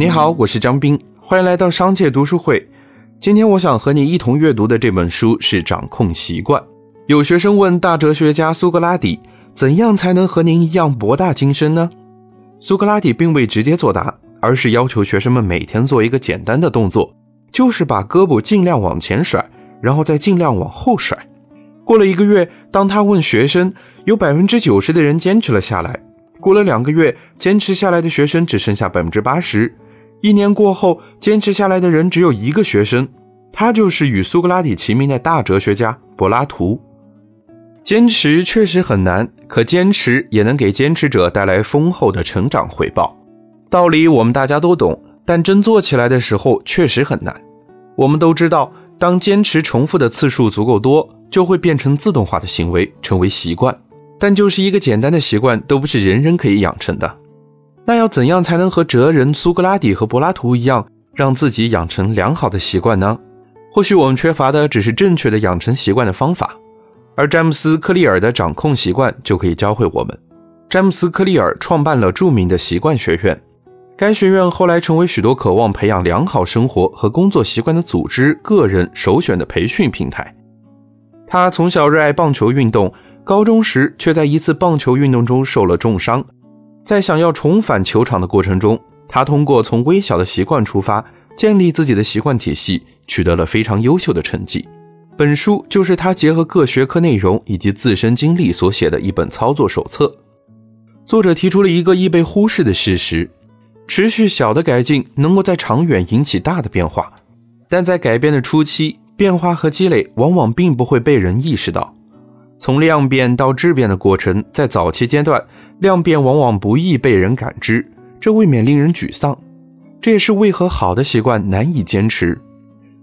你好，我是张斌，欢迎来到商界读书会。今天我想和你一同阅读的这本书是《掌控习惯》。有学生问大哲学家苏格拉底：“怎样才能和您一样博大精深呢？”苏格拉底并未直接作答，而是要求学生们每天做一个简单的动作，就是把胳膊尽量往前甩，然后再尽量往后甩。过了一个月，当他问学生，有百分之九十的人坚持了下来。过了两个月，坚持下来的学生只剩下百分之八十。一年过后，坚持下来的人只有一个学生，他就是与苏格拉底齐名的大哲学家柏拉图。坚持确实很难，可坚持也能给坚持者带来丰厚的成长回报。道理我们大家都懂，但真做起来的时候确实很难。我们都知道，当坚持重复的次数足够多，就会变成自动化的行为，成为习惯。但就是一个简单的习惯，都不是人人可以养成的。那要怎样才能和哲人苏格拉底和柏拉图一样，让自己养成良好的习惯呢？或许我们缺乏的只是正确的养成习惯的方法，而詹姆斯·克利尔的掌控习惯就可以教会我们。詹姆斯·克利尔创办了著名的习惯学院，该学院后来成为许多渴望培养良好生活和工作习惯的组织、个人首选的培训平台。他从小热爱棒球运动，高中时却在一次棒球运动中受了重伤。在想要重返球场的过程中，他通过从微小的习惯出发，建立自己的习惯体系，取得了非常优秀的成绩。本书就是他结合各学科内容以及自身经历所写的一本操作手册。作者提出了一个易被忽视的事实：持续小的改进能够在长远引起大的变化，但在改变的初期，变化和积累往往并不会被人意识到。从量变到质变的过程，在早期阶段，量变往往不易被人感知，这未免令人沮丧。这也是为何好的习惯难以坚持。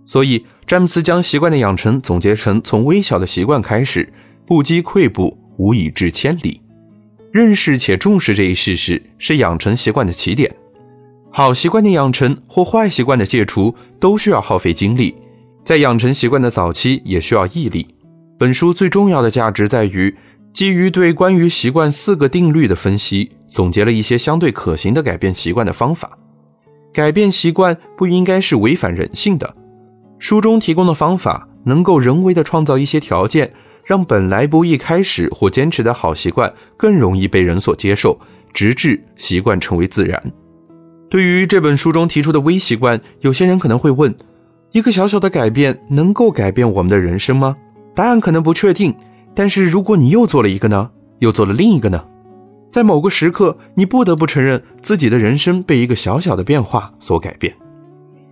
所以，詹姆斯将习惯的养成总结成：从微小的习惯开始，不积跬步，无以至千里。认识且重视这一事实，是养成习惯的起点。好习惯的养成或坏习惯的戒除，都需要耗费精力，在养成习惯的早期，也需要毅力。本书最重要的价值在于，基于对关于习惯四个定律的分析，总结了一些相对可行的改变习惯的方法。改变习惯不应该是违反人性的。书中提供的方法能够人为的创造一些条件，让本来不易开始或坚持的好习惯更容易被人所接受，直至习惯成为自然。对于这本书中提出的微习惯，有些人可能会问：一个小小的改变能够改变我们的人生吗？答案可能不确定，但是如果你又做了一个呢？又做了另一个呢？在某个时刻，你不得不承认自己的人生被一个小小的变化所改变。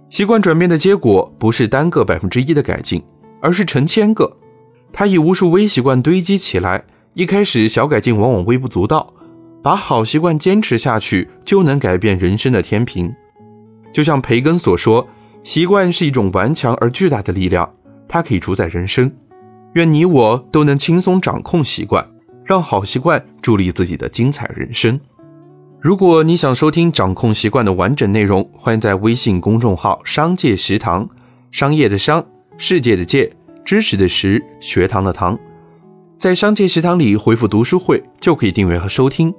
习惯转变的结果不是单个百分之一的改进，而是成千个。它以无数微习惯堆积起来。一开始小改进往往微不足道，把好习惯坚持下去，就能改变人生的天平。就像培根所说，习惯是一种顽强而巨大的力量，它可以主宰人生。愿你我都能轻松掌控习惯，让好习惯助力自己的精彩人生。如果你想收听掌控习惯的完整内容，欢迎在微信公众号“商界食堂”，商业的商，世界的界，知识的识，学堂的堂，在商界食堂里回复“读书会”就可以订阅和收听。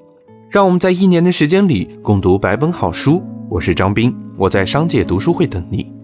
让我们在一年的时间里共读百本好书。我是张斌，我在商界读书会等你。